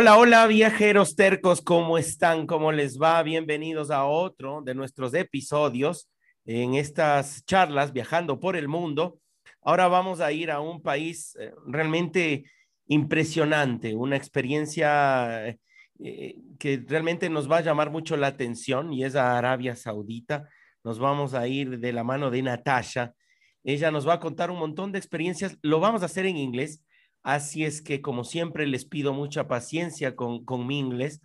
Hola, hola viajeros tercos, ¿cómo están? ¿Cómo les va? Bienvenidos a otro de nuestros episodios en estas charlas viajando por el mundo. Ahora vamos a ir a un país eh, realmente impresionante, una experiencia eh, que realmente nos va a llamar mucho la atención y es a Arabia Saudita. Nos vamos a ir de la mano de Natasha. Ella nos va a contar un montón de experiencias. Lo vamos a hacer en inglés Así es que, como siempre, les pido mucha paciencia con, con mi inglés,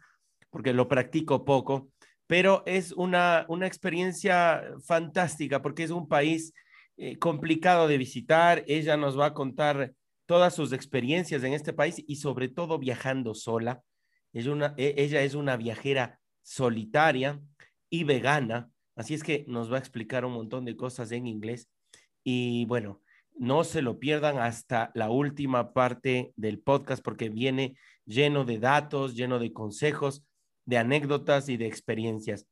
porque lo practico poco, pero es una, una experiencia fantástica porque es un país eh, complicado de visitar. Ella nos va a contar todas sus experiencias en este país y sobre todo viajando sola. E, ella es una viajera solitaria y vegana, así es que nos va a explicar un montón de cosas en inglés. Y bueno, no se lo pierdan hasta la última parte del podcast porque viene lleno de datos, lleno de consejos, de anécdotas y de experiencias.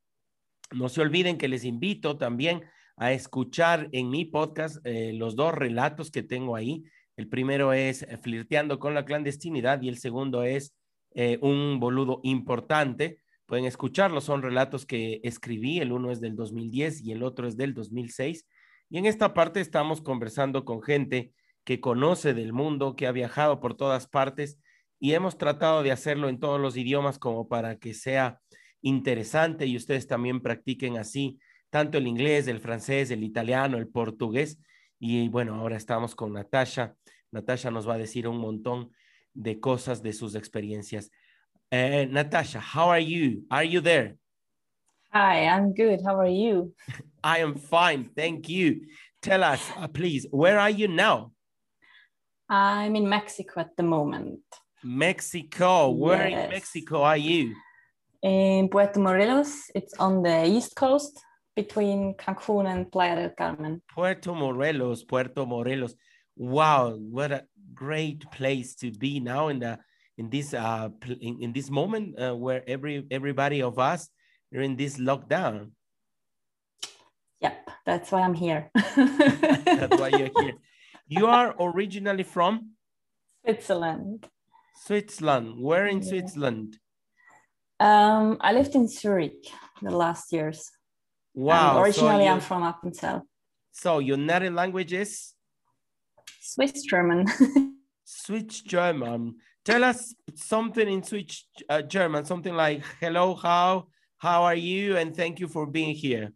No se olviden que les invito también a escuchar en mi podcast eh, los dos relatos que tengo ahí. El primero es eh, Flirteando con la clandestinidad y el segundo es eh, Un boludo importante. Pueden escucharlo, son relatos que escribí, el uno es del 2010 y el otro es del 2006 y en esta parte estamos conversando con gente que conoce del mundo, que ha viajado por todas partes y hemos tratado de hacerlo en todos los idiomas como para que sea interesante y ustedes también practiquen así tanto el inglés, el francés, el italiano, el portugués. Y bueno, ahora estamos con Natasha. Natasha nos va a decir un montón de cosas de sus experiencias. Uh, Natasha, how are you? Are you there? Hi, I'm good. How are you? I am fine. Thank you. Tell us, uh, please, where are you now? I'm in Mexico at the moment. Mexico. Where yes. in Mexico are you? In Puerto Morelos. It's on the east coast between Cancun and Playa del Carmen. Puerto Morelos, Puerto Morelos. Wow, what a great place to be now in the in this uh in, in this moment uh, where every everybody of us you're in this lockdown. That's why I'm here. that's why you're here. You are originally from Switzerland. Switzerland. Where in yeah. Switzerland? Um, I lived in Zurich the last years. Wow. Um, originally, so I'm from Appenzell. So your native language is Swiss German. Swiss German. Tell us something in Swiss uh, German, something like "Hello, how how are you? And thank you for being here.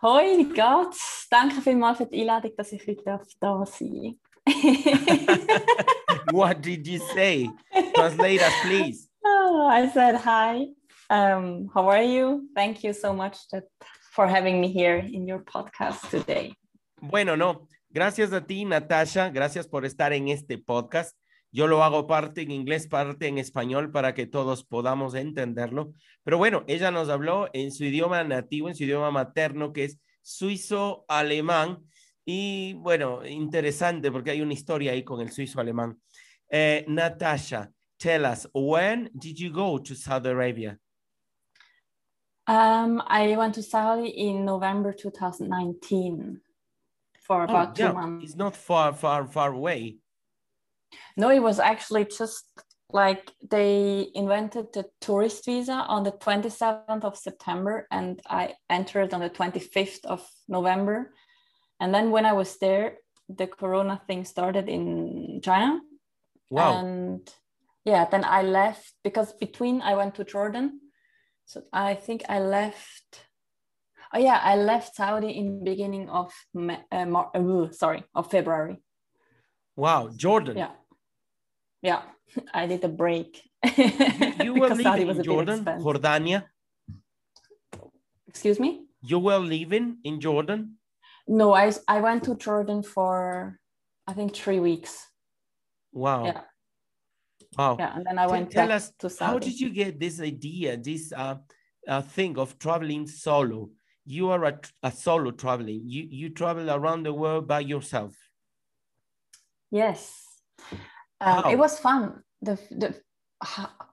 Hoi, wie geht's? Danke vielmals für die Einladung, dass ich heute da sein What did you say? Translate us, please. Oh, I said hi. Um, how are you? Thank you so much that, for having me here in your podcast today. Bueno, no. Gracias a ti, Natasha. Gracias por estar en este podcast. Yo lo hago parte en inglés, parte en español para que todos podamos entenderlo. Pero bueno, ella nos habló en su idioma nativo, en su idioma materno, que es suizo-alemán. Y bueno, interesante porque hay una historia ahí con el suizo-alemán. Eh, Natasha, tell us, when did you go to Saudi Arabia? Um, I went to Saudi in November 2019 for oh, about two months. It's not far, far, far away. No, it was actually just like they invented the tourist visa on the 27th of September and I entered on the 25th of November. And then when I was there, the corona thing started in China. Wow. And yeah, then I left because between I went to Jordan. So I think I left Oh yeah, I left Saudi in beginning of uh, Mar- uh, sorry of February. Wow, Jordan. Yeah, yeah, I did a break. You were because Saudi living was in Jordan. Jordania. Excuse me. You were living in Jordan. No, I I went to Jordan for I think three weeks. Wow. Yeah. Wow. Yeah, and then I went tell us to Saudi. how did you get this idea, this uh, uh, thing of traveling solo? You are a, a solo traveling. You you travel around the world by yourself. Yes. Um, it was fun. The, the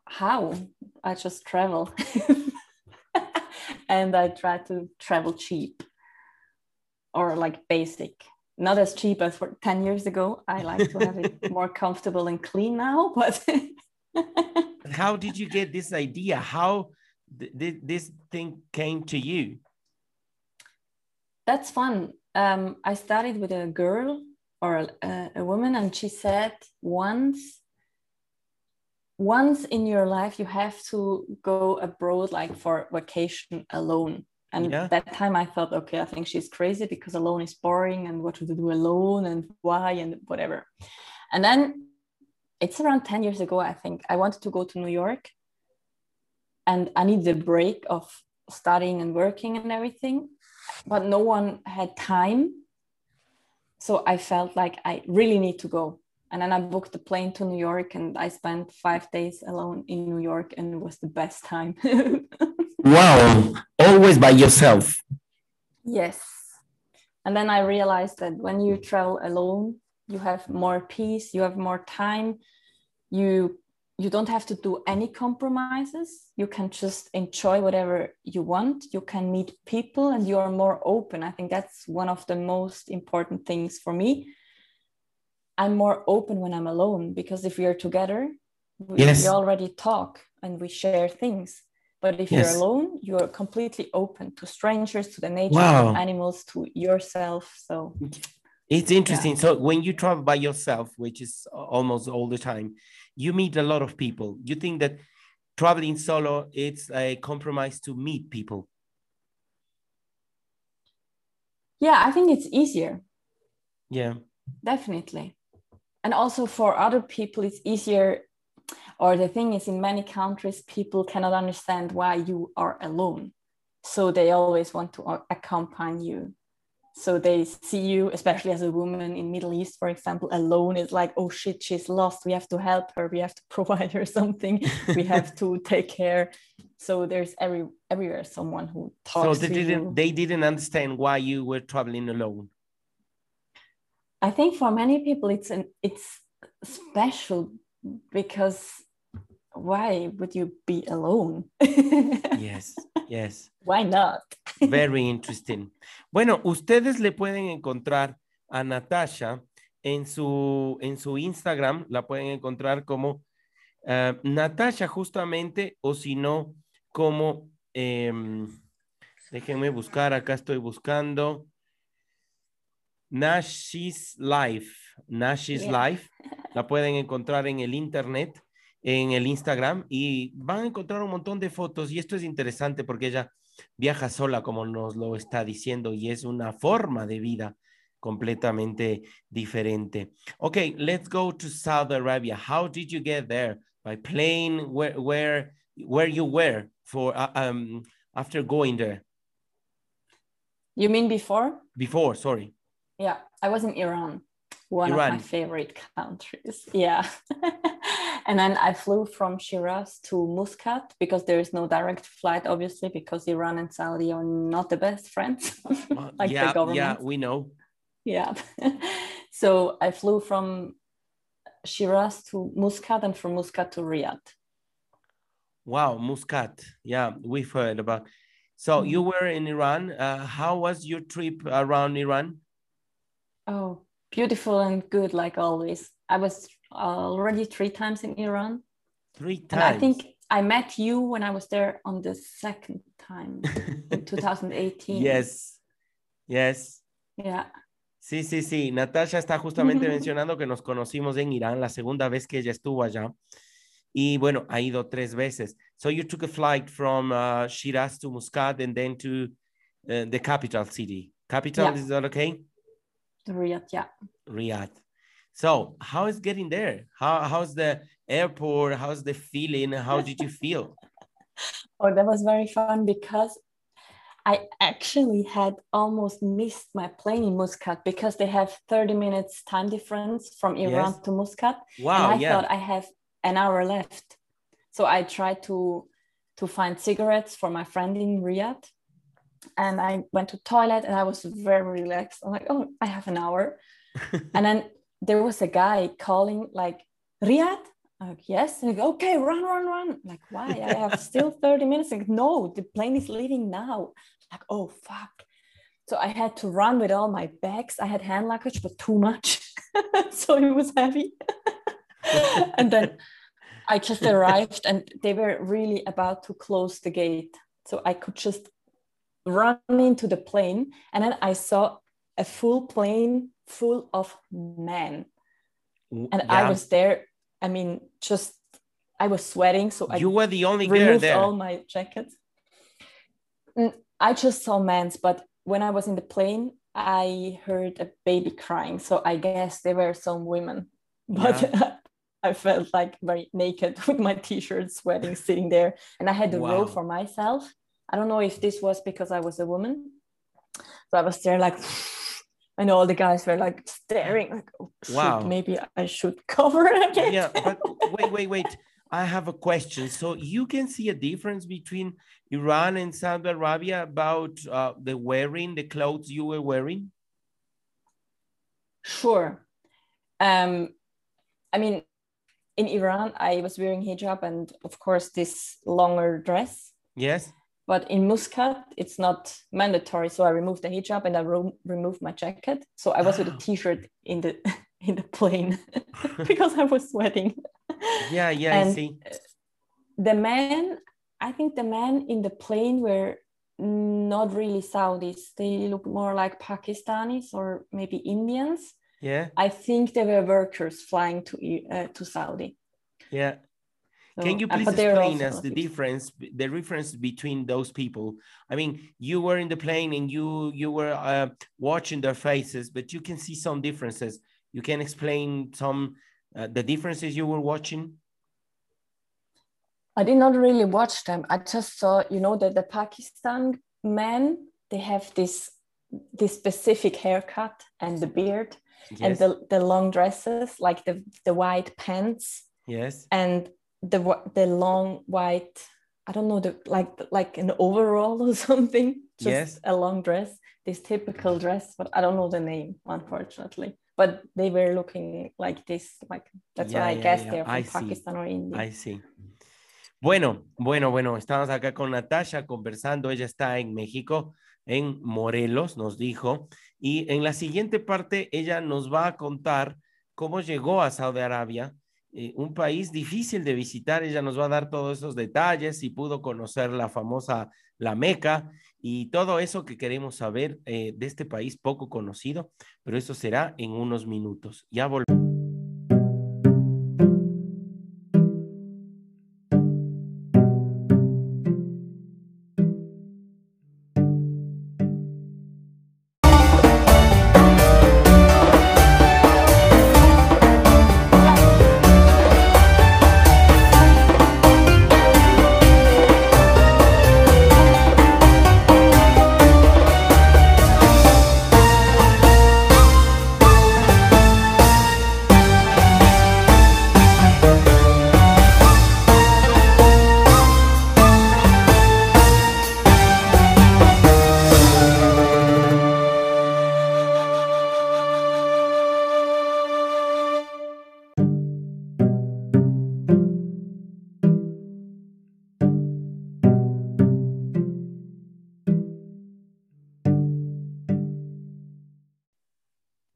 how, I just travel. and I try to travel cheap or like basic. Not as cheap as for 10 years ago. I like to have it more comfortable and clean now, but How did you get this idea? How th- this thing came to you? that's fun. Um, I started with a girl or a, a woman, and she said once, once in your life you have to go abroad, like for vacation alone. And Yeah. that time I thought, okay, I think she's crazy because alone is boring, and what to do alone, and why, and whatever. And then it's around ten years ago, I think. I wanted to go to New York, and I needed a break of studying and working and everything but no one had time. So I felt like I really need to go. And then I booked the plane to New York and I spent five days alone in New York and it was the best time. Wow, always by yourself. yes. And then I realized that when you travel alone, you have more peace, you have more time, you you don't have to do any compromises. You can just enjoy whatever you want. You can meet people and you are more open. I think that's one of the most important things for me. I'm more open when I'm alone because if we are together, we, Yes. we already talk and we share things. But if Yes. you're alone, you're completely open to strangers, to the nature, Wow. to animals, to yourself. So It's interesting. So when you travel by yourself, which is almost all the time, you meet a lot of people. You think that traveling solo it's a compromise to meet people. yeah, I think it's easier. Yeah. Definitely. And also for other people, it's easier. Or the thing is, in many countries, people cannot understand why you are alone. So they always want to accompany you. So they see you, especially as a woman in Middle East, for example, alone. It's like, oh shit, she's lost. We have to help her. We have to provide her something. we have to take care. So there's every everywhere someone who talks so they to didn't you. they didn't understand why you were traveling alone. I think for many people it's an it's special because why would you be alone? Yes, yes. Why not? Very interesting. Bueno, ustedes le pueden encontrar a Natasha en su, en su Instagram, la pueden encontrar como eh, Natasha justamente, o si no, como, em, déjenme buscar, acá estoy buscando, Nashis Life, Nashis Yeah. Life, la pueden encontrar en el internet, en el Instagram, y van a encontrar un montón de fotos, y esto es interesante porque ella viaja sola, como nos lo está diciendo, y es una forma de vida completamente diferente. Okay, let's go to Saudi Arabia. How did you get there? By plane? Where where where you were for uh, um after going there? You mean before? Before, sorry. Yeah, I was in Iran, one of my favorite countries. Yeah. and then I flew from Shiraz to Muscat because there is no direct flight, obviously, because Iran and Saudi are not the best friends. Like yeah, the government. yeah, we know. Yeah. so I flew from Shiraz to Muscat and from Muscat to Riyadh. Wow, Muscat. Yeah, we've heard about. So you Mm-hmm. were in Iran. Uh, how was your trip around Iran? Oh, beautiful and good, like always. I was already three times in Iran. Three And times. I think I met you when I was there on the second time in 2018. yes, yes. Yeah. Sí, sí, sí. Natasha está justamente mencionando que nos conocimos en Irán la segunda vez que ella estuvo allá. Y bueno, ha ido tres veces. So you took a flight from uh, Shiraz to Muscat and then to uh, the capital city. Capital, Yeah. is that okay? Riyadh, yeah. Riyadh. So, how is getting there? How how's the airport? How's the feeling? How did you feel? Oh, that was very fun because I actually had almost missed my plane in Muscat because they have 30 minutes time difference from Iran Yes. to Muscat. Wow, and I yeah. thought I have an hour left. So I tried to to find cigarettes for my friend in Riyadh. And I went to toilet and I was very relaxed. I'm like, oh, I have an hour. and then there was a guy calling like Riyadh. Like, yes. Go, okay, run, run, run. Like, why? I have still 30 minutes. Like, no, the plane is leaving now. Like, oh fuck. So I had to run with all my bags. I had hand luggage, but too much. so it was heavy. and then I just arrived and they were really about to close the gate. So I could just run into the plane. And then I saw a full plane full of men. And I was there. I mean, just I was sweating. So I you were the only girl removed there. all my jackets. Mm, I just saw men's, but when I was in the plane, I heard a baby crying. So I guess there were some women, but I felt like very naked with my t-shirt, sweating, sitting there, and I had the row Wow. for myself. I don't know if this was because I was a woman, so I was there like. And all the guys were like staring, like, oh, shoot, Wow. maybe I should cover again. yeah, but wait, wait, wait. I have a question. So you can see a difference between Iran and Saudi Arabia about uh, the wearing, the clothes you were wearing? Sure. Um, I mean, in Iran, I was wearing hijab and, of course, this longer dress. Yes. But in Muscat, it's not mandatory. So I removed the hijab and I ro- removed my jacket. So I was with a Ah. t-shirt in the in the plane because I was sweating. Yeah, yeah, I see. The men, I think the men in the plane were not really Saudis. They look more like Pakistanis or maybe Indians. Yeah, I think they were workers flying to uh, to Saudi. yeah. So, Can you uh, please but they were explain us the difference, the difference between those people? I mean, you were in the plane and you you were uh, watching their faces, but you can see some differences. You can explain some uh, the differences you were watching. I did not really watch them. I just saw, you know, that the Pakistan men they have this this specific haircut and the beard and the, the long dresses, like the the white pants yes, and the the long white. I don't know the like like an overall or something. Just Yes. a long dress, this typical dress, but I don't know the name, unfortunately. But they were looking like this, like that's Yeah, why I yeah, guess yeah. they're from I see. Pakistan or India. I see. Bueno, bueno, bueno, estamos acá con Natasha conversando. Ella está en México, en Morelos, nos dijo. Y en la siguiente parte, ella nos va a contar cómo llegó a Saudi Arabia, eh, un país difícil de visitar. Ella nos va a dar todos esos detalles y pudo conocer la famosa La Meca y todo eso que queremos saber eh, de este país poco conocido, pero eso será en unos minutos. Ya volvemos.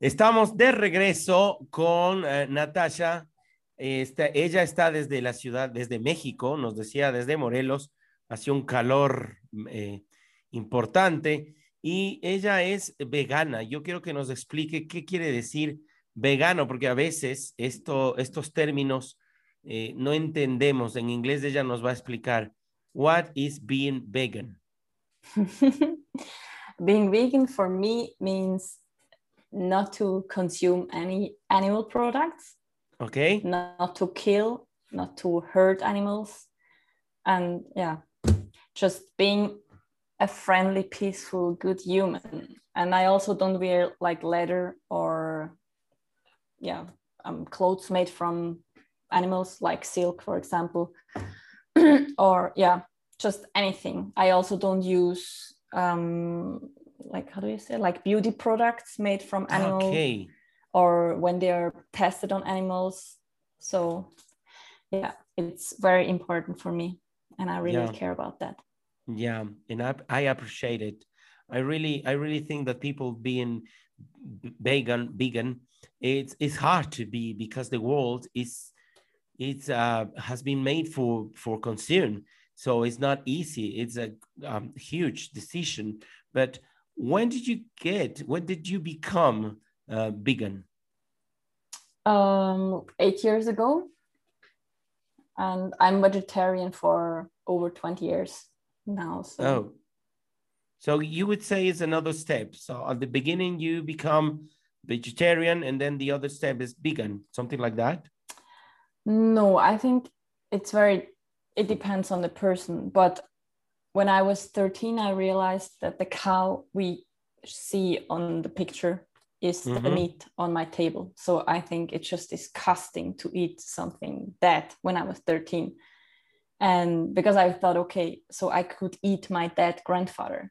Estamos de regreso con eh, Natasha. Esta- ella está desde la ciudad, desde México, nos decía desde Morelos, hace un calor eh, importante y ella es vegana. Yo quiero que nos explique qué quiere decir vegano, porque a veces esto, estos términos eh, no entendemos. En inglés ella nos va a explicar, what is being vegan? being vegan for me means not to consume any animal products Okay. not to kill not to hurt animals. And yeah just being a friendly peaceful good human. And i also don't wear like leather or yeah um, clothes made from animals like silk for example. Or yeah just anything. I also don't use um like how do you say like beauty products made from animal Okay. or when they are tested on animals so yeah it's very important for me and i really Yeah. care about that Yeah, and I, I appreciate it. I really, I really think that people being vegan, vegan, it's it's hard to be because the world is, it's uh has been made for for consume, so it's not easy. It's a um, huge decision. But when did you get? When did you become uh, vegan? um eight years ago and i'm vegetarian for over 20 years now so Oh, so you would say it's another step. So at the beginning you become vegetarian, and then the other step is vegan, something like that. No, I think it's very, it depends on the person. But when I was 13, I realized that the cow we see on the picture is the Mhm. meat on my table. So I think it's just disgusting to eat something dead when I was 13. And because I thought, okay, so I could eat my dead grandfather.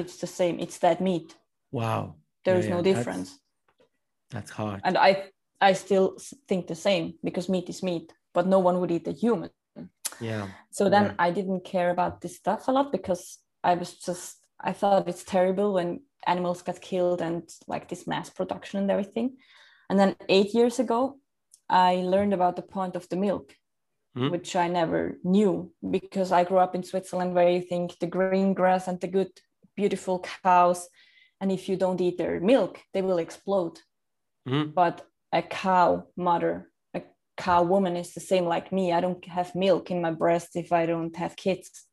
It's the same, it's dead meat. Wow. There is Yeah, no yeah, that's- difference. That's hard. And I I still think the same because meat is meat, but no one would eat a human. Yeah. So then Yeah. I didn't care about this stuff a lot because I was just I thought it's terrible when animals get killed and like this mass production and everything. And then eight years ago, I learned about the point of the milk, Mhm. which I never knew because I grew up in Switzerland where you think the green grass and the good, beautiful cows, and if you don't eat their milk, they will explode Mhm. but a cow mother cow woman is the same like me. I don't have milk in my breast if i don't have kids.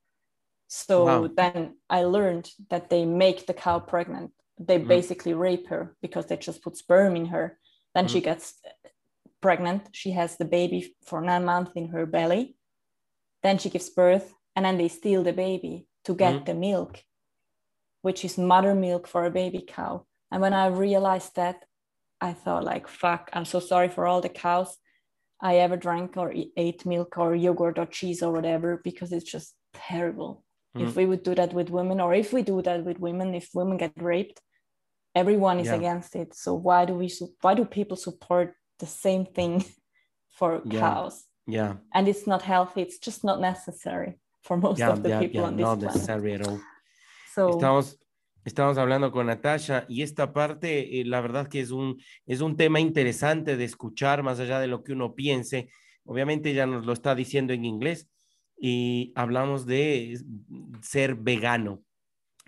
So Wow. then i learned that they make the cow pregnant. They Mhm. basically rape her because they just put sperm in her. Then she gets pregnant. She has the baby for nine months in her belly. Then she gives birth and then they steal the baby to get Mhm. the milk which is mother milk for a baby cow. And when i realized that I thought like, fuck, I'm so sorry for all the cows I ever drank or ate milk or yogurt or cheese or whatever, because it's just terrible. If Mhm. we would do that with women, or if we do that with women, if women get raped, everyone is Yeah. against it. So why do we, su- why do people support the same thing for Yeah. cows? Yeah. And it's not healthy. It's just not necessary for most Yeah. of the people on this Not planet. necessary at all. So Estamos, estamos hablando con Natasha y esta parte, eh, la verdad que es un, es un tema interesante de escuchar más allá de lo que uno piense. Obviamente ella nos lo está diciendo en inglés y hablamos de ser vegano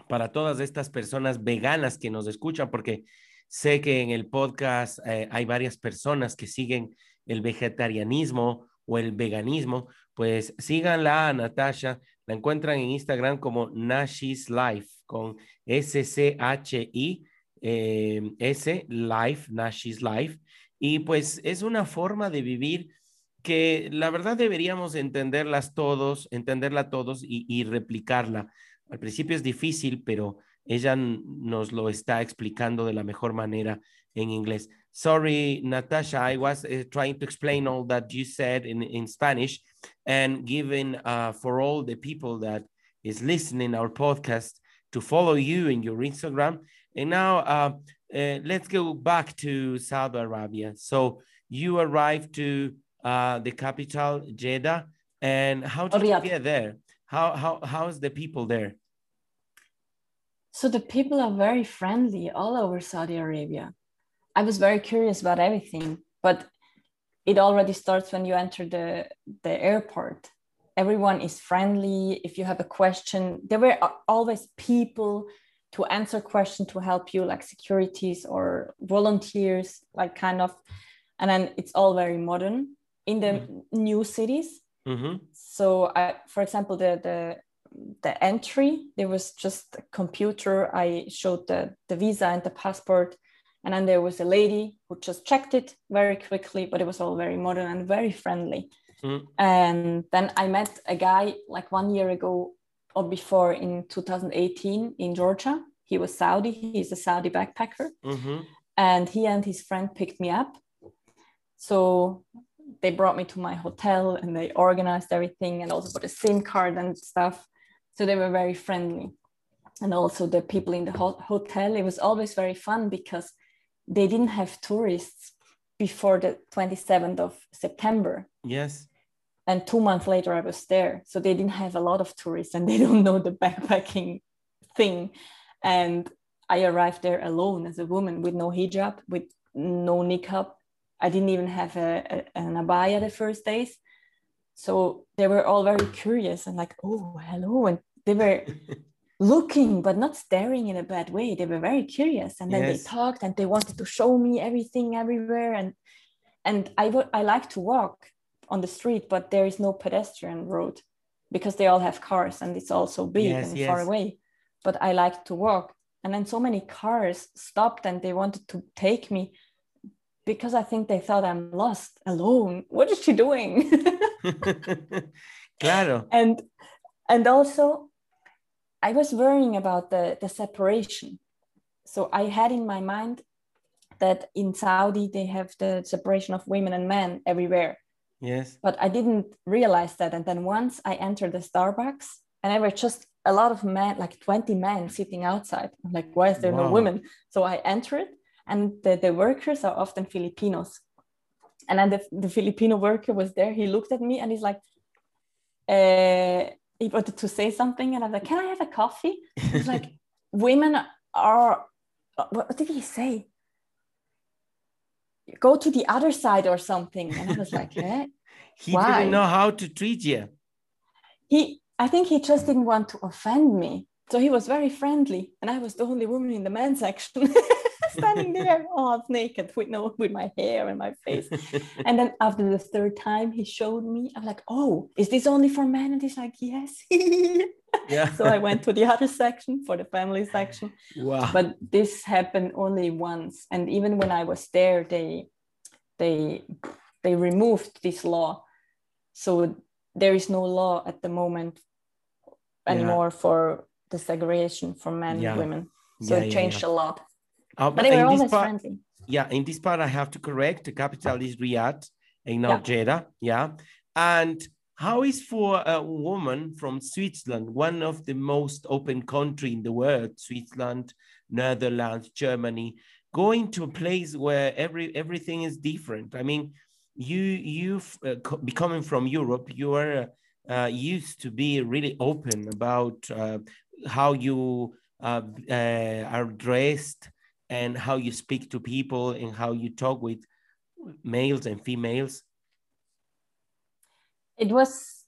para todas estas personas veganas que nos escuchan, porque sé que en el podcast eh, hay varias personas que siguen el vegetarianismo o el veganismo, pues síganla a Natasha, la encuentran en Instagram como Nashis Life, con S-C-H-I, eh, S, Life, Nashis Life, y pues es una forma de vivir que la verdad deberíamos entenderlas todos, entenderla todos y, replicarla. Al principio es difícil, pero ella nos lo está explicando de la mejor manera en inglés. Sorry, Natasha, I was uh, trying to explain all that you said in, Spanish and giving uh, for all the people that is listening our podcast to follow you in your Instagram. And now uh, uh, let's go back to Saudi Arabia. So you arrived to uh, the capital, Jeddah, and how did Riyadh. you get there? How how how's the people there? So the people are very friendly all over Saudi Arabia. I was very curious about everything, but it already starts when you enter the, the airport. Everyone is friendly. If you have a question, there were always people to answer questions to help you, like securities or volunteers, like kind of. And then it's all very modern in the new cities Mhm. so I, for example the the the entry. There was just a computer. I showed the, the visa and the passport. And then there was a lady who just checked it very quickly, but it was all very modern and very friendly. Mm. And then I met a guy like one year ago or before in 2018 in Georgia. He was Saudi. He's a Saudi backpacker. Mm-hmm. And he and his friend picked me up. So they brought me to my hotel and they organized everything and also put a SIM card and stuff. So they were very friendly. And also the people in the ho- hotel, it was always very fun because they didn't have tourists before the 27th of September. Yes. And two months later, I was there. So they didn't have a lot of tourists and they don't know the backpacking thing. And I arrived there alone as a woman with no hijab, with no niqab. I didn't even have a, a, an abaya the first days. So they were all very curious and like, oh, hello. And they were looking, but not staring in a bad way. They were very curious. And then yes. they talked and they wanted to show me everything everywhere. And and I would I like to walk on the street, but there is no pedestrian road because they all have cars and it's all so big yes, and yes. far away. But I like to walk. And then so many cars stopped and they wanted to take me because I think they thought I'm lost, alone. What is she doing? claro. And and also I was worrying about the, the separation. So I had in my mind that in Saudi they have the separation of women and men everywhere. Yes. But I didn't realize that. And then once I entered the Starbucks and there were just a lot of men, like 20 men sitting outside. I'm like, why is there wow. no women? So I entered and the, the workers are often Filipinos. And then the, the Filipino worker was there. He looked at me and he's like, uh, he wanted to say something and I was like, can I have a coffee? He's like, women are, what did he say? Go to the other side or something. And I was like, eh? he Why? didn't know how to treat you. He, I think he just didn't want to offend me. So he was very friendly. And I was the only woman in the men's section. standing there all half oh, naked with no with my hair and my face. and then after the third time he showed me, I'm like, oh, is this only for men? And he's like, yes. yeah. so I went to the other section for the family section. Wow. But this happened only once. And even when I was there, they they they removed this law. So there is no law at the moment anymore yeah. for the segregation for men yeah. and women. So yeah, it changed a lot. Uh, but they were always part, friendly. Yeah, in this part, I have to correct. The capital is Riyadh and not yeah. Jeddah. Yeah. And how is for a woman from Switzerland, one of the most open country in the world, Switzerland, Netherlands, Germany, going to a place where every everything is different? I mean, you you've uh, becoming from Europe, you are uh, used to be really open about uh, how you uh, uh, are dressed, and how you speak to people and how you talk with males and females? It was,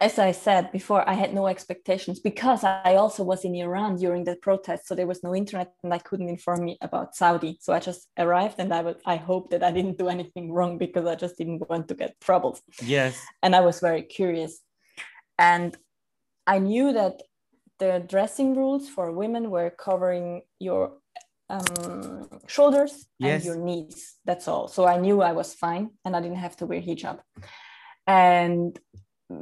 as I said before, I had no expectations because I also was in Iran during the protest. So there was no internet and I couldn't inform me about Saudi. So I just arrived and I was, I hope that I didn't do anything wrong because I just didn't want to get troubles. Yes. And I was very curious. And I knew that the dressing rules for women were covering your um, shoulders yes. and your knees. That's all. So I knew I was fine and I didn't have to wear hijab. And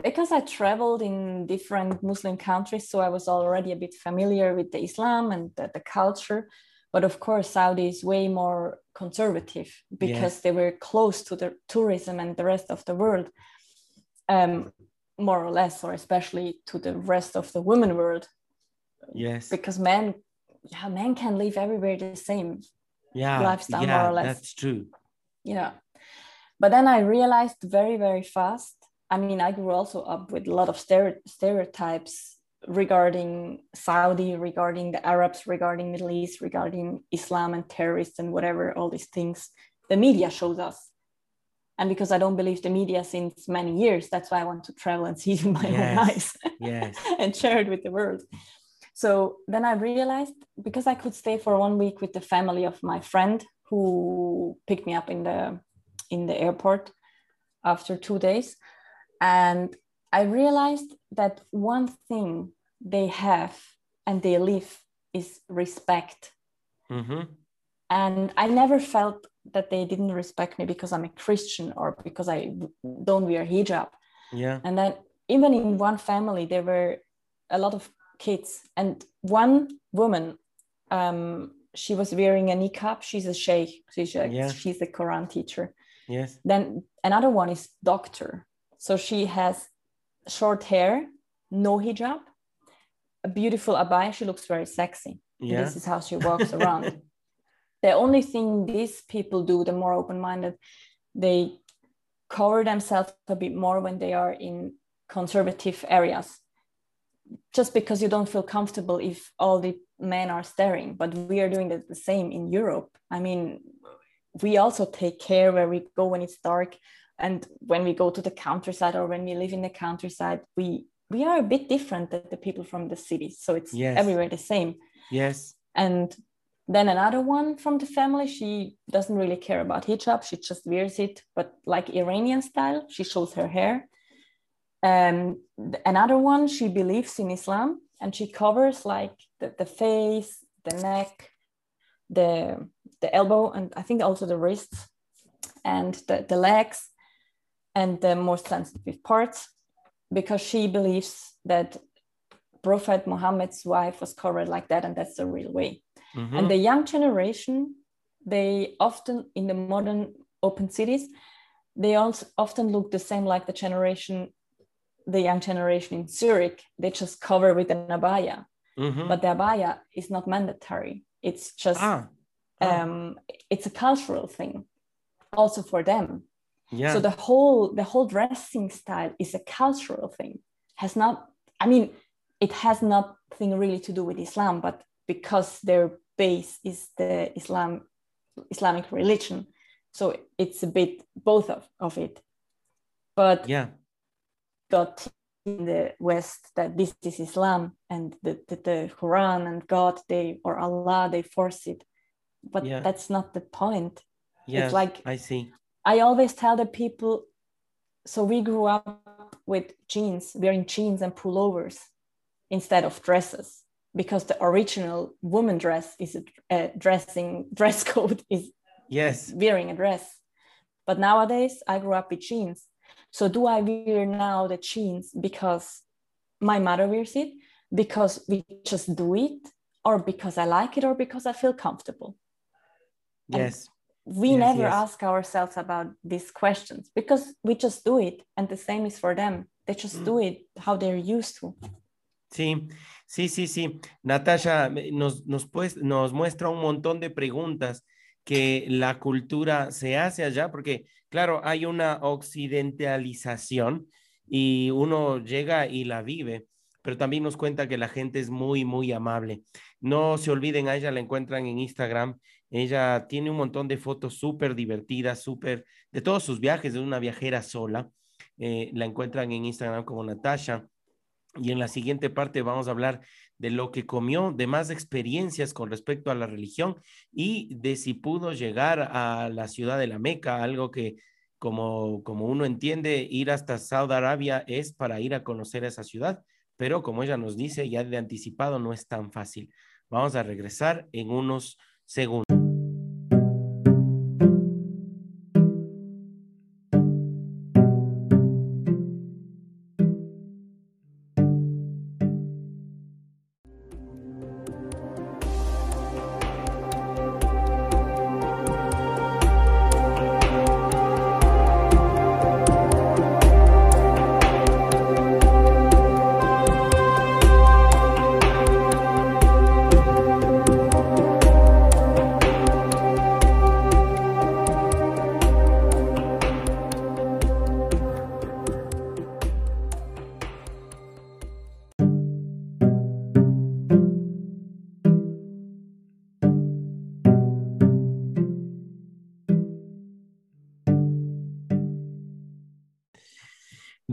because I traveled in different Muslim countries, so I was already a bit familiar with the Islam and the, the culture. But of course, Saudi is way more conservative because yes. they were close to the tourism and the rest of the world, um, more or less, or especially to the rest of the women world. Yes. Because men yeah, men can live everywhere the same yeah, lifestyle, yeah, more or less. That's true. Yeah. But then I realized very, very fast. I mean, I grew also up with a lot of stereotypes regarding Saudi, regarding the Arabs, regarding Middle East, regarding Islam and terrorists and whatever, all these things the media shows us. And because I don't believe the media since many years, that's why I want to travel and see it with my yes. own eyes yes. and share it with the world. So then I realized because I could stay for one week with the family of my friend who picked me up in the in the airport after two days, and I realized that one thing they have and they live is respect. Mm-hmm. And I never felt that they didn't respect me because I'm a Christian or because I don't wear hijab. Yeah. And then even in one family, there were a lot of kids, and one woman, um, she was wearing a niqab. She's a sheikh. She's a, Yeah. she's a Quran teacher. Yes. Then another one is doctor. So she has short hair, no hijab, a beautiful abaya. She looks very sexy. Yeah. This is how she walks around. the only thing these people do, the more open-minded, they cover themselves a bit more when they are in conservative areas. Just because you don't feel comfortable if all the men are staring, but we are doing the, same in Europe. I mean, we also take care where we go when it's dark and when we go to the countryside or when we live in the countryside we we are a bit different than the people from the cities so it's Yes. everywhere the same Yes. and then another one from the family she doesn't really care about hijab she just wears it but like iranian style she shows her hair um, another one she believes in islam and she covers like the, the face the neck the the elbow and i think also the wrists and the, the legs and the more sensitive parts because she believes that prophet muhammad's wife was covered like that and that's the real way Mhm. and the young generation they often in the modern open cities they also often look the same like the generation the young generation in zurich they just cover with an abaya Mhm. but the abaya is not mandatory it's just ah. ah, um, it's a cultural thing also for them yeah. so the whole the whole dressing style is a cultural thing has not i mean it has nothing really to do with islam but because their base is the islam islamic religion so it's a bit both of, of it but yeah. Got in the west that this is islam and the, the, the quran and god they or allah they force it but Yeah. that's not the point Yes. like- I see. I always tell the people so we grew up with jeans, wearing jeans and pullovers instead of dresses because the original woman dress is a, a dressing dress code is Yes. wearing a dress. But nowadays I grew up with jeans. So do I wear now the jeans because my mother wears it, because we just do it, or because I like it, or because I feel comfortable? And Yes. we Yes, never yes. ask ourselves about these questions because we just do it and the same is for them they just Mm. do it how they're used to Sí, sí, sí, sí. Natasha nos, nos, pues, nos muestra un montón de preguntas que la cultura se hace allá, porque claro, hay una occidentalización y uno llega y la vive, pero también nos cuenta que la gente es muy, muy amable. No se olviden, a ella la encuentran en Instagram. Ella tiene un montón de fotos súper divertidas, súper de todos sus viajes, de una viajera sola. Eh, la encuentran en Instagram como Natasha. Y en la siguiente parte vamos a hablar de lo que comió, de más experiencias con respecto a la religión y de si pudo llegar a la ciudad de la Meca, algo que como, como uno entiende, ir hasta Saudi Arabia es para ir a conocer esa ciudad, pero como ella nos dice ya de anticipado no es tan fácil. Vamos a regresar en unos segundos.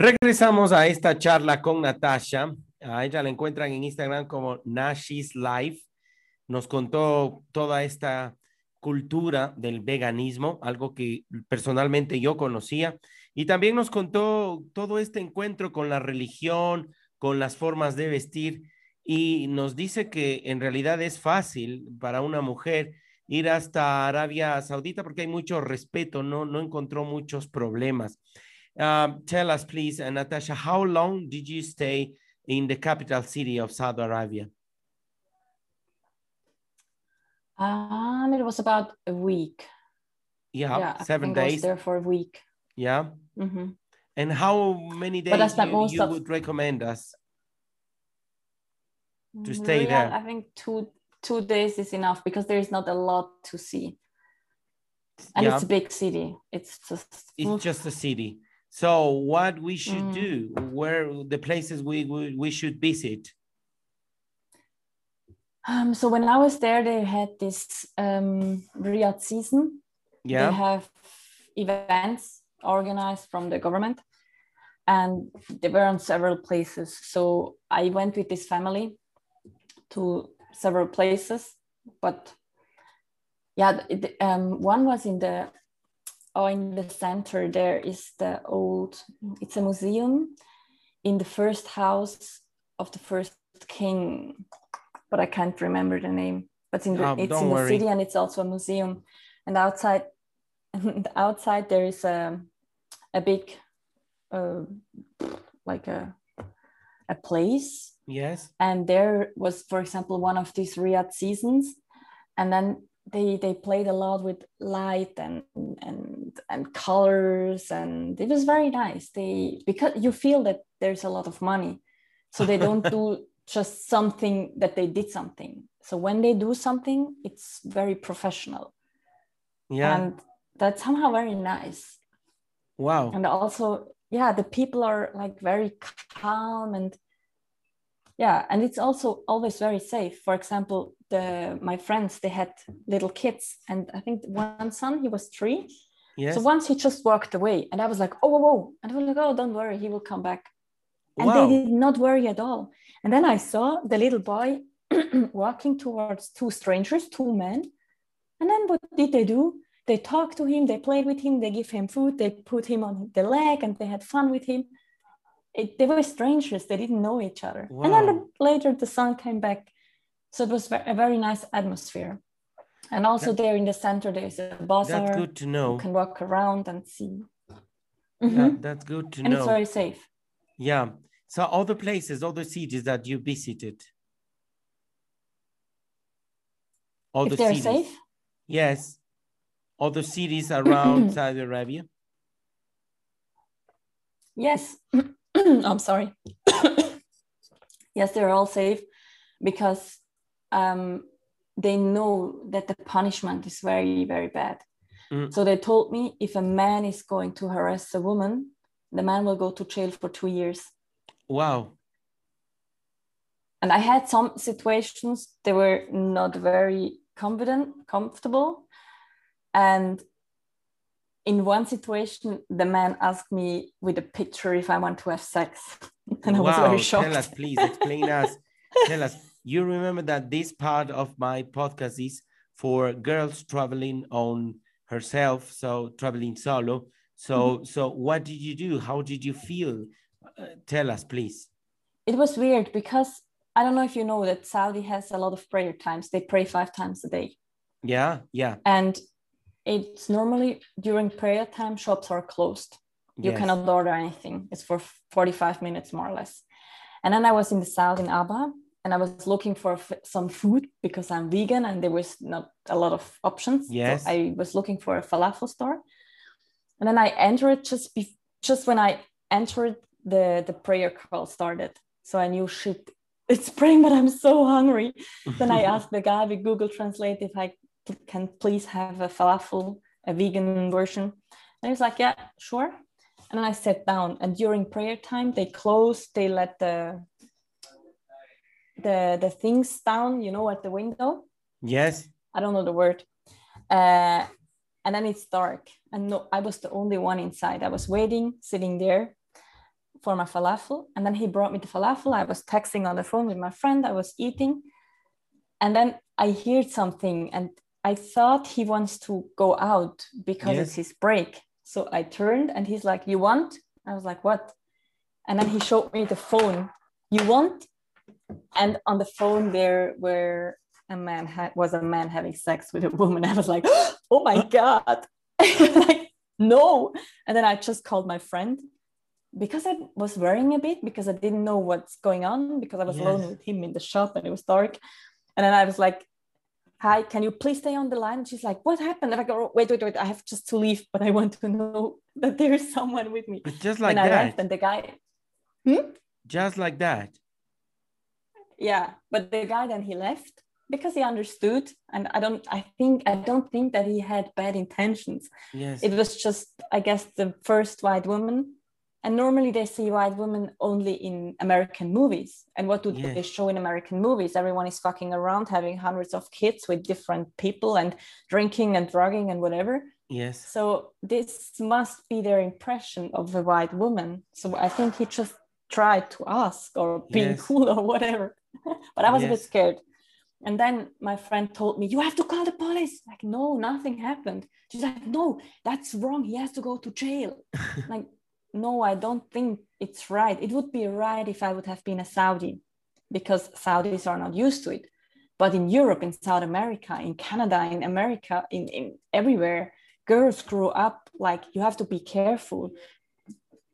Regresamos a esta charla con Natasha. A ella la encuentran en Instagram como Nashis Life. Nos contó toda esta cultura del veganismo, algo que personalmente yo conocía Y también nos contó todo este encuentro con la religión, con las formas de vestir, y nos dice que en realidad es fácil para una mujer ir hasta Arabia Saudita porque hay mucho respeto, no, no encontró muchos problemas. Um, tell us, please, uh, Natasha, how long did you stay in the capital city of Saudi Arabia? Um, it was about a week. Yeah, yeah, seven I think I was days. there for a week. Yeah. hmm And how many days But spent you, most you of- would recommend us? To stay yeah, there. I think two two days is enough because there is not a lot to see, and yeah, it's a big city. It's just it's just a city. So what we should Mm. do, where the places we, we, we should visit? Um, so when I was there, they had this um, Riyadh season. Yeah. They have events organized from the government, and they were on several places. So I went with this family to several places, but yeah, it, um, one was in the oh in the center. There is the old. It's a museum in the first house of the first king, but I can't remember the name. But in the, Oh, it's in the city and it's also a museum. And outside, outside there is a a big, uh, like a a place Yes. and there was for example one of these Riyadh seasons and then they they played a lot with light and and and colors and it was very nice. They because you feel that there's a lot of money so they don't do just something that they did something. So when they do something it's very professional. Yeah. and that's somehow very nice. Wow. and also yeah the people are like very calm and yeah and it's also always very safe. For example the my friends they had little kids and i think one son he was three Yes. so once he just walked away and i was like oh whoa, whoa. and i was like oh don't worry he will come back and wow. they did not worry at all and then i saw the little boy walking towards two strangers two men and then what did they do they talked to him they played with him they give him food they put him on the leg and they had fun with him it, they were strangers they didn't know each other wow. and then the, later the son came back so it was a very nice atmosphere and also That- there in the center there's a bazaar That's good to know. you can walk around and see Yeah, Mhm. that's good to and it's very safe Yeah. So all the places, all the cities that you visited. All if the they're cities. safe Yes. All the cities around Saudi Arabia. Yes, I'm sorry. yes, they're all safe because um, they know that the punishment is very, very bad. Mm. So they told me if a man is going to harass a woman, the man will go to jail for two years. Wow. And I had some situations they were not very confident, comfortable, and in one situation, the man asked me with a picture if I want to have sex, and I was very shocked. Tell us, please, explain us. Tell us. You remember that this part of my podcast is for girls traveling on herself, so traveling solo. So, Mm-hmm. so what did you do? How did you feel? Uh, tell us, please. it was weird because I don't know if you know that Saudi has a lot of prayer times. They pray five times a day. Yeah, yeah. And it's normally during prayer time, shops are closed. You yes. cannot order anything. It's for 45 minutes more or less. And then I was in the south in Abha and I was looking for f- some food because I'm vegan and there was not a lot of options. So Yes. I was looking for a falafel store. And then I entered just be- just when I entered the the prayer call started. So I knew shit, it's praying, but I'm so hungry. then I asked the guy with Google Translate if I can please have a falafel, a vegan version. And he was like, yeah, sure. And then I sat down. And during prayer time, they closed. They let the the the things down, you know, at the window. yes. I don't know the word. Uh, and then it's dark. And no, I was the only one inside. I was waiting, sitting there for my falafel. And then he brought me the falafel. I was texting on the phone with my friend. I was eating. And then I heard something and I thought he wants to go out because Yes. it's his break. So I turned and he's like, You want? I was like, What? And then he showed me the phone. You want? And on the phone there were a man ha- was a man having sex with a woman. I was like, oh my God. like, no. And then I just called my friend because I was worrying a bit because I didn't know what's going on because I was yes. alone with him in the shop and it was dark. And then I was like, hi, can you please stay on the line? And she's like, what happened? And I go, wait, wait, wait, I have just to leave, but I want to know that there's someone with me. But just like and that. and the guy, hmm? just like that. Yeah, but the guy then he left because he understood and i don't i think i don't think that he had bad intentions. Yes. It was just i guess the first white woman. And normally they see white women only in american movies. And what do yes. they show in american movies? Everyone is fucking around having hundreds of kids with different people and drinking and drugging and whatever. Yes. So this must be their impression of the white woman. So i think he just tried to ask or being yes. cool or whatever but i was yes. a bit scared and then my friend told me, You have to call the police. Like, no, nothing happened. She's like, No, that's wrong. He has to go to jail. like, no, I don't think it's right. It would be right if I would have been a Saudi because Saudis are not used to it. But in Europe, in South America, in Canada, in America, in, in everywhere, girls grow up like you have to be careful.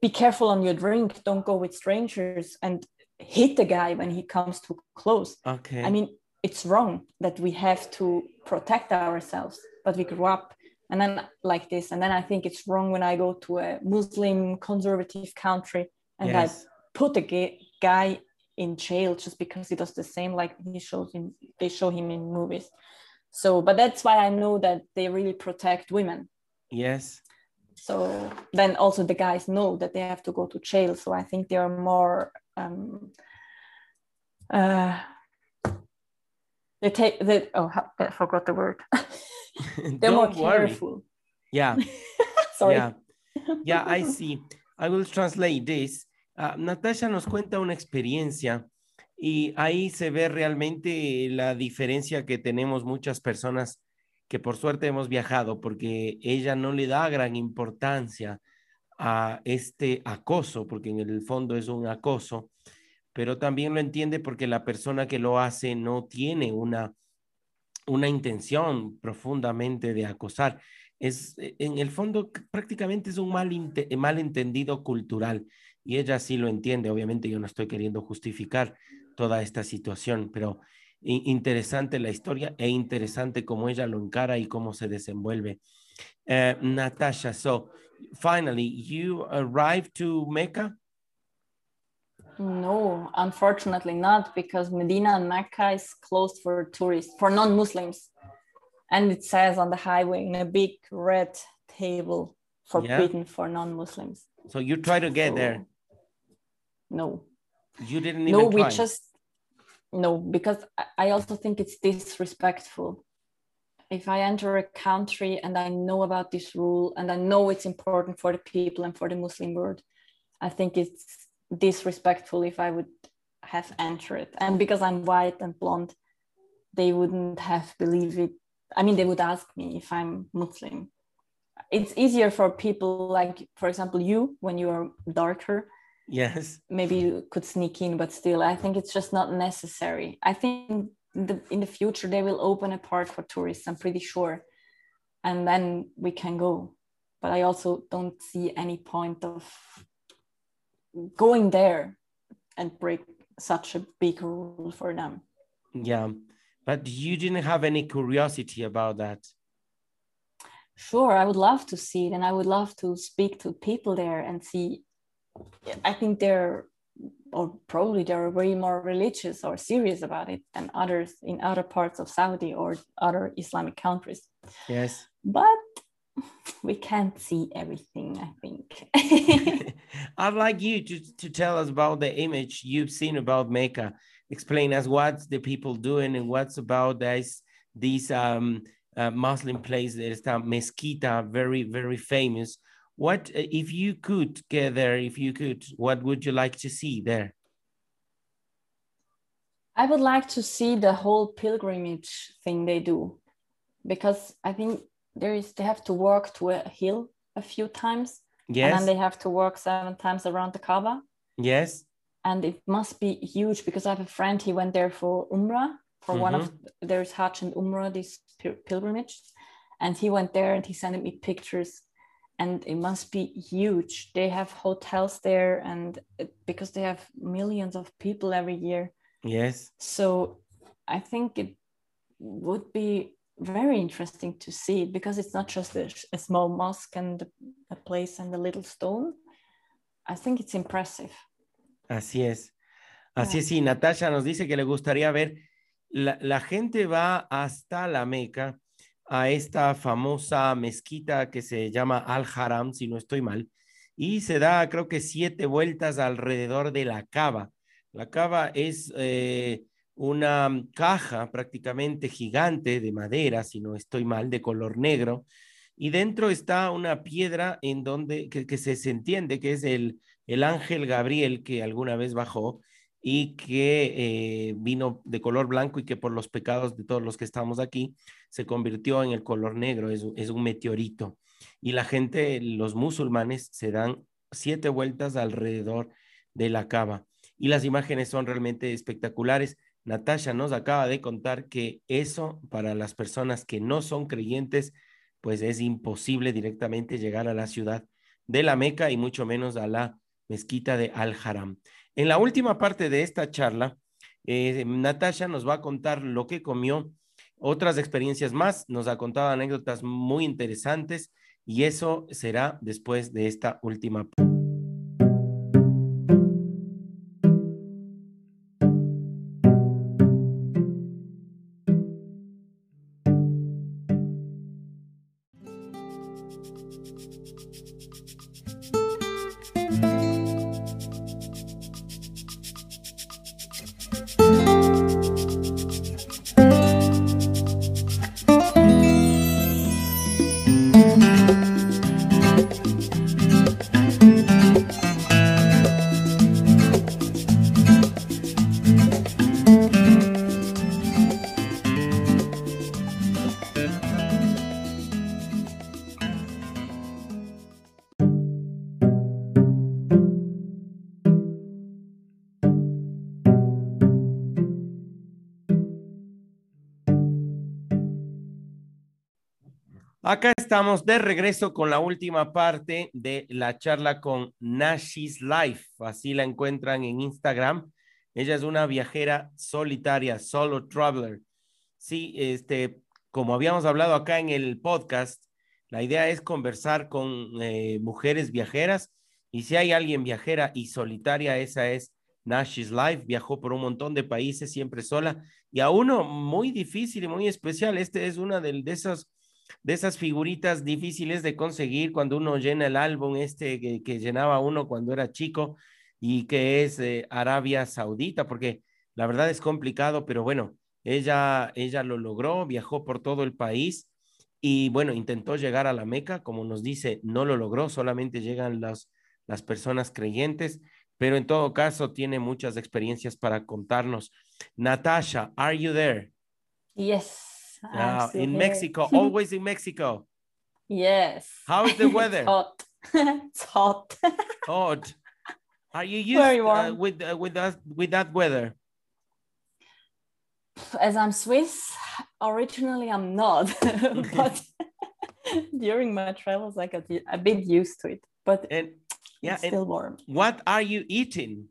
Be careful on your drink. Don't go with strangers and hit the guy when he comes too close. Okay. I mean, it's wrong that we have to protect ourselves but we grew up and then like this and then i think it's wrong when i go to a muslim conservative country and yes. i put a guy in jail just because he does the same like he shows him they show him in movies so but that's why i know that they really protect women yes so then also the guys know that they have to go to jail so i think they are more um, uh, they take that oh i forgot the word. They're more careful worry. yeah. Sorry. Yeah. Yeah i see. I will translate this. Uh, natasha nos cuenta una experiencia y ahí se ve realmente la diferencia que tenemos muchas personas que por suerte hemos viajado porque ella no le da gran importancia a este acoso porque en el fondo es un acoso pero también lo entiende porque la persona que lo hace no tiene una, una intención profundamente de acosar. Es, e, en el fondo, prácticamente es un mal, malentendido cultural y ella sí lo entiende. Obviamente yo no estoy queriendo justificar toda esta situación, pero interesante la historia e interesante cómo ella lo encara y cómo se desenvuelve. Uh, Natasha, so finally, you arrived to Mecca? No, unfortunately not, because Medina and Mecca is closed for tourists, for non-Muslims. And it says on the highway in a big red table, forbidden yeah. for non-Muslims. So you try to get so, there? No. You didn't even No, try. we just, no, because I also think it's disrespectful. If I enter a country and I know about this rule and I know it's important for the people and for the Muslim world, I think it's disrespectful if I would have entered. And because I'm white and blonde, they wouldn't have believed it. I mean, they would ask me if I'm Muslim. It's easier for people like, for example, you when you are darker. Yes. Maybe you could sneak in, but still, I think it's just not necessary. I think the, in the future they will open a park for tourists. I'm pretty sure, and then we can go. But I also don't see any point of going there and break such a big rule for them. Yeah, but you didn't have any curiosity about that. Sure, I would love to see it, and I would love to speak to people there and see. I think they're, or probably they're way more religious or serious about it than others in other parts of Saudi or other Islamic countries. Yes. But we can't see everything, I think. I'd like you to, to tell us about the image you've seen about Mecca. Explain us what the people doing and what's about this, these um, uh, Muslim place. There's a Mesquita, very, very famous. What, uh, if you could get there, if you could, what would you like to see there? I would like to see the whole pilgrimage thing they do because I think there is they have to walk to a hill a few times. And then they have to walk seven times around the Kaaba. Yes. And it must be huge because I have a friend, he went there for Umrah, for one of there's Hajj and Umrah, this pil- pilgrimage. And he went there and he sent me pictures. And it must be huge. They have hotels there, and it- because they have millions of people every year. Yes. So I think it would be very interesting to see it because it's not just a, a small mosque and a place and a little stone. I think it's impressive. Así es. Así es, sí, Natasha nos dice que le gustaría ver, la, la gente va hasta la Meca, a esta famosa mezquita que se llama Al-Haram, si no estoy mal, y se da creo que siete vueltas alrededor de la cava. La cava es eh, una caja prácticamente gigante de madera, si no estoy mal, de color negro, y dentro está una piedra en donde que, se, se entiende que es el, el ángel Gabriel que alguna vez bajó y que eh, vino de color blanco y que por los pecados de todos los que estamos aquí se convirtió en el color negro, es, es un meteorito. Y la gente, los musulmanes, se dan siete vueltas alrededor de la cava. Y las imágenes son realmente espectaculares. Natasha nos acaba de contar que eso para las personas que no son creyentes, pues es imposible directamente llegar a la ciudad de la Meca y mucho menos a la mezquita de Al-Haram. En la última parte de esta charla, eh, Natasha nos va a contar lo que comió, otras experiencias más, nos ha contado anécdotas muy interesantes y eso será después de esta última. Estamos de regreso con la última parte de la charla con Nashis Life. Así la encuentran en Instagram. Ella es una viajera solitaria, solo traveler. Sí, este, como habíamos hablado acá en el podcast, la idea es conversar con eh, mujeres viajeras. Y si hay alguien viajera y solitaria, esa es Nashis Life. Viajó por un montón de países, siempre sola. Y a uno muy difícil y muy especial. Este es una de, de esas de esas figuritas difíciles de conseguir cuando uno llena el álbum este que, llenaba uno cuando era chico y que es eh, Arabia Saudita, porque la verdad es complicado, pero bueno, ella, ella lo logró, viajó por todo el país y bueno, intentó llegar a la Meca, como nos dice, no lo logró, solamente llegan las, las personas creyentes, pero en todo caso tiene muchas experiencias para contarnos. Natasha, are you there? Yes. Uh, still in. Mexico, always in Mexico. Yes. How's the weather? it's hot. it's hot. Hot. Are you used Very uh, with uh, with that with that weather? As I'm Swiss, originally I'm not, but during my travels, I got a bit used to it. But And yeah, it's still warm. what are you eating?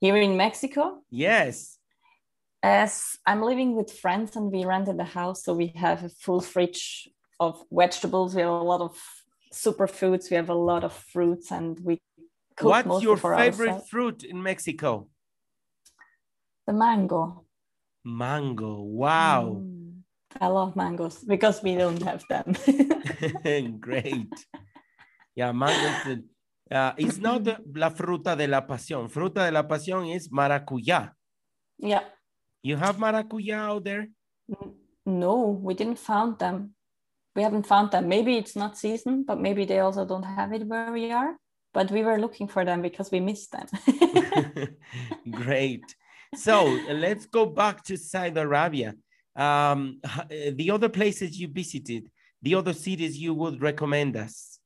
Here in Mexico, Yes. As I'm living with friends and we rented a house, so we have a full fridge of vegetables. We have a lot of superfoods. We have a lot of fruits, and we cook What's mostly your for favorite ourselves. fruit in Mexico? The mango. Mango. Wow. Mm, I love mangoes because we don't have them. Great. Yeah, mangoes. Uh, it's not the- la fruta de la pasión. Fruta de la pasión is maracuyá. yeah. You have maracuyá out there? No, we didn't found them. We haven't found them. Maybe it's not season, but maybe they also don't have it where we are. But we were looking for them because we missed them. Great. So let's go back to Saudi Arabia. Um, uh, the other places you visited, the other cities you would recommend us?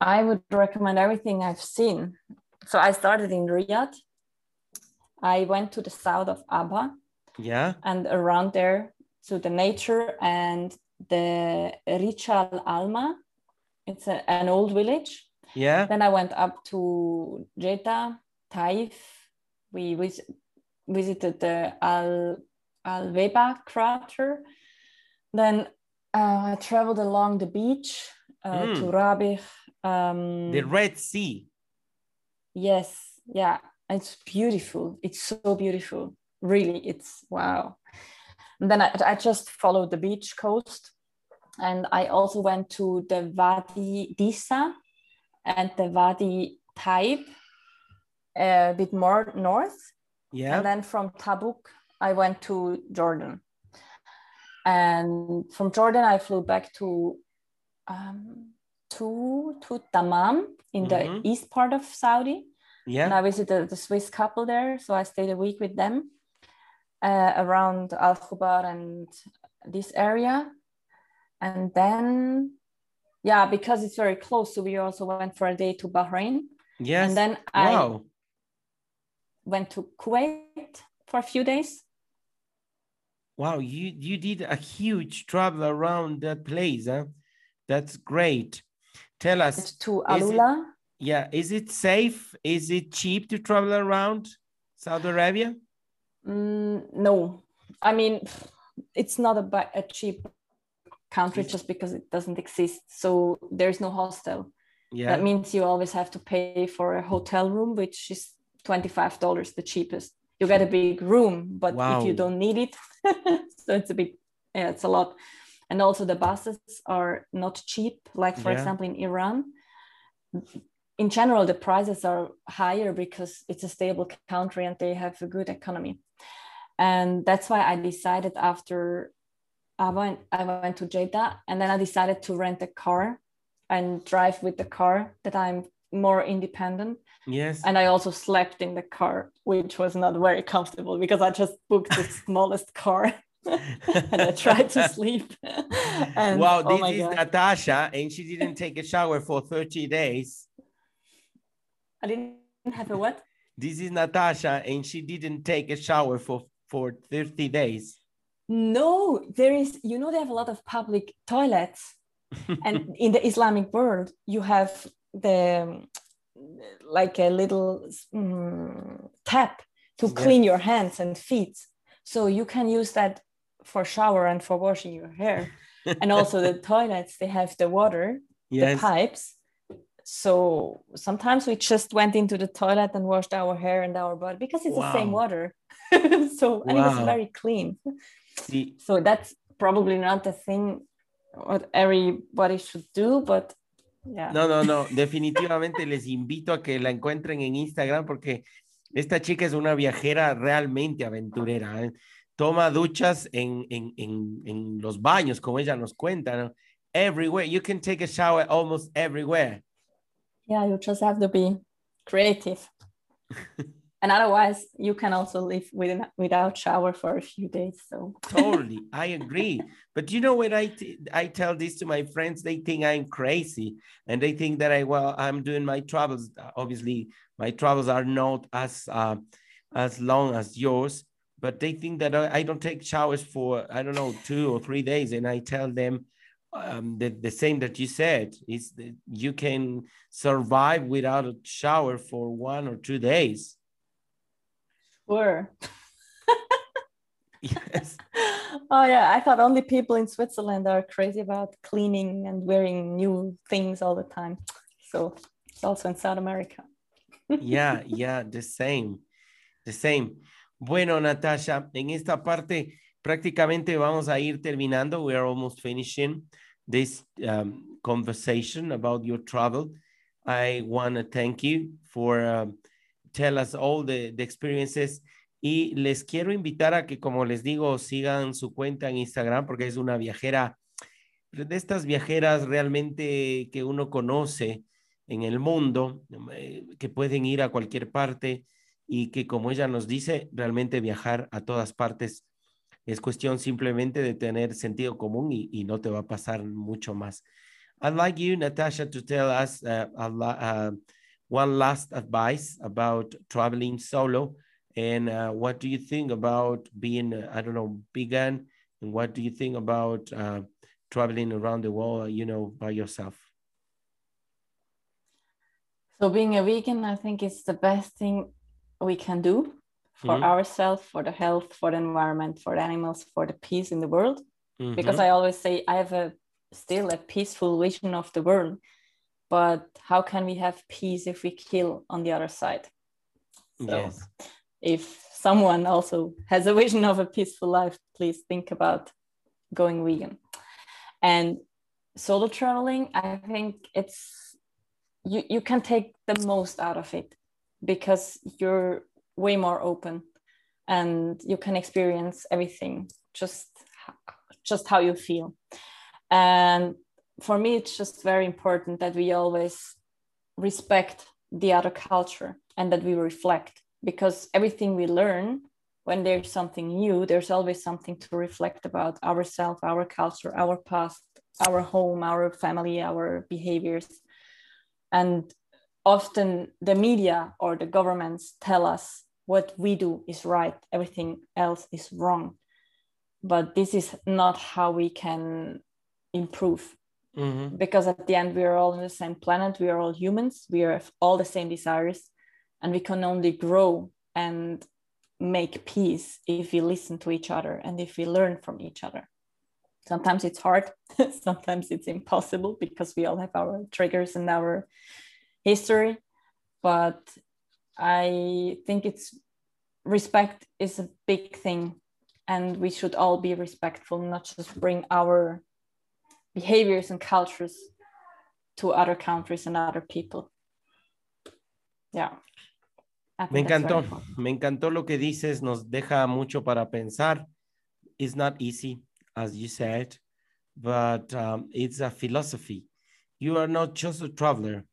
I would recommend everything I've seen. So I started in Riyadh. I went to the south of Abha. Yeah. And around there to the nature and the Rijal Almaa. It's a, an old village. Yeah. Then I went up to Jeddah, Taif. We vis- visited the Al Al Wahbah crater. Then uh, I traveled along the beach uh, Mm. to Rabigh. Um, The Red Sea. Yes, yeah, it's beautiful. It's so beautiful. Really, it's wow. And then I, I just followed the beach coast, and I also went to the Wadi Disa and the Wadi Taib, a bit more north. Yeah. And then from Tabuk, I went to Jordan. And from Jordan, I flew back to um, to to Dammam in Mhm. the east part of Saudi. And. I visited the Swiss couple there, so I stayed a week with them uh, around Al Khobar and this area. And then, yeah, because it's very close, so we also went for a day to Bahrain. Yes. And then I wow. went to Kuwait for a few days. Wow. You you did a huge travel around that place, huh? That's great. Tell us, to Alula. Yeah, is it safe? Is it cheap to travel around Saudi Arabia? Mm, no, I mean, it's not a, a cheap country just because it doesn't exist. So there's no hostel. Yeah. That means you always have to pay for a hotel room, which is $25, the cheapest. You get a big room, but if you don't need it, so it's a bit, yeah, it's a lot. And also the buses are not cheap. Like, for Yeah. example, in Iran, in general, the prices are higher because it's a stable country and they have a good economy. And that's why I decided after I went, I went to Jeddah and then I decided to rent a car and drive with the car that I'm more independent. yes. And I also slept in the car, which was not very comfortable because I just booked the smallest car and I tried to sleep. and wow, oh this my is God, Natasha, and she didn't take a shower for 30 days. I didn't have a what? This is Natasha, and she didn't take a shower for, for 30 days. No, there is, you know, they have a lot of public toilets. and in the Islamic world, you have the um, like a little mm, tap to Yeah. clean your hands and feet. So you can use that for shower and for washing your hair. and also the toilets, they have the water, yes. the pipes. So sometimes we just went into the toilet and washed our hair and our body because it's the same water. so and it was very clean. Sí, So that's probably not the thing what everybody should do, but yeah. No, no, no. Definitivamente les invito a que la encuentren en Instagram porque esta chica es una viajera realmente aventurera. ¿eh? Toma duchas en, en, en, en los baños, como ella nos cuenta. ¿no? Everywhere. You can take a shower almost everywhere. Yeah, you just have to be creative. and otherwise, you can also live with, without shower for a few days. So Totally. I agree. But you know when I, t- I tell this to my friends, they think I'm crazy and they think that I, well, I'm doing my travels. Obviously, my travels are not as, uh, as long as yours, but they think that I, I don't take showers for, I don't know, two or three days. And I tell them um, the, the same that you said is that you can survive without a shower for one or two days. sure. Yes. oh yeah, I thought only people in Switzerland are crazy about cleaning and wearing new things all the time. So it's also in South America. yeah, yeah, the same, the same. Bueno, Natasha, en esta parte prácticamente vamos a ir terminando. We are almost finishing this um, conversation about your travel. I want to thank you for um, tell us all the, the experiences y les quiero invitar a que, como les digo, sigan su cuenta en Instagram porque es una viajera, de estas viajeras realmente que uno conoce en el mundo, eh, que pueden ir a cualquier parte y que, como ella nos dice, realmente viajar a todas partes Es cuestión simplemente de tener sentido común y, y no te va a pasar mucho más. I'd like you, Natasha, to tell us uh, uh, one last advice about traveling solo. And uh, what do you think about being, uh, I don't know, vegan? And what do you think about uh, traveling around the world, you know, by yourself? So being a vegan, I think is the best thing we can do for mm -hmm. ourselves, for the health, for the environment, for the animals, for the peace in the world. Mm -hmm. Because I always say I have a still a peaceful vision of the world, but how can we have peace if we kill on the other side? So yes. if someone also has a vision of a peaceful life, please think about going vegan. And solo traveling, I think it's you, you can take the most out of it because you're way more open and you can experience everything just just how you feel. And for me it's just very important that we always respect the other culture and that we reflect because everything we learn when there's something new there's always something to reflect about ourselves our culture our past our home our family our behaviors. And often the media or the governments tell us what we do is right, everything else is wrong. But this is not how we can improve. Mm-hmm. Because at the end, we are all on the same planet, we are all humans, we have all the same desires, and we can only grow and make peace if we listen to each other and if we learn from each other sometimes it's hard sometimes it's impossible because we all have our triggers and our history but i think it's respect is a big thing and we should all be respectful not just bring our behaviors and cultures to other countries and other people. Yeah. Me encantó. me encantó lo que dices nos deja mucho para pensar. It's not easy as you said, but um, it's a philosophy. You are not just a traveler,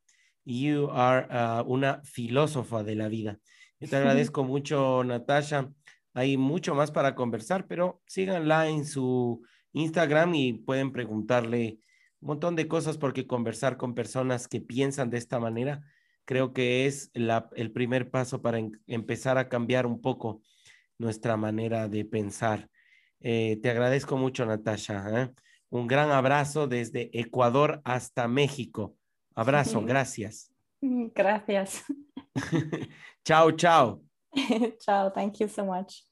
you are uh, una filósofa de la vida. Yo te agradezco mucho, Natasha. Hay mucho más para conversar, pero síganla en su Instagram y pueden preguntarle un montón de cosas porque conversar con personas que piensan de esta manera creo que es la, el primer paso para en, empezar a cambiar un poco nuestra manera de pensar. Eh, te agradezco mucho, Natasha. ¿eh? Un gran abrazo desde Ecuador hasta México. Abrazo, gracias. Gracias. chao, chao. chao, thank you so much.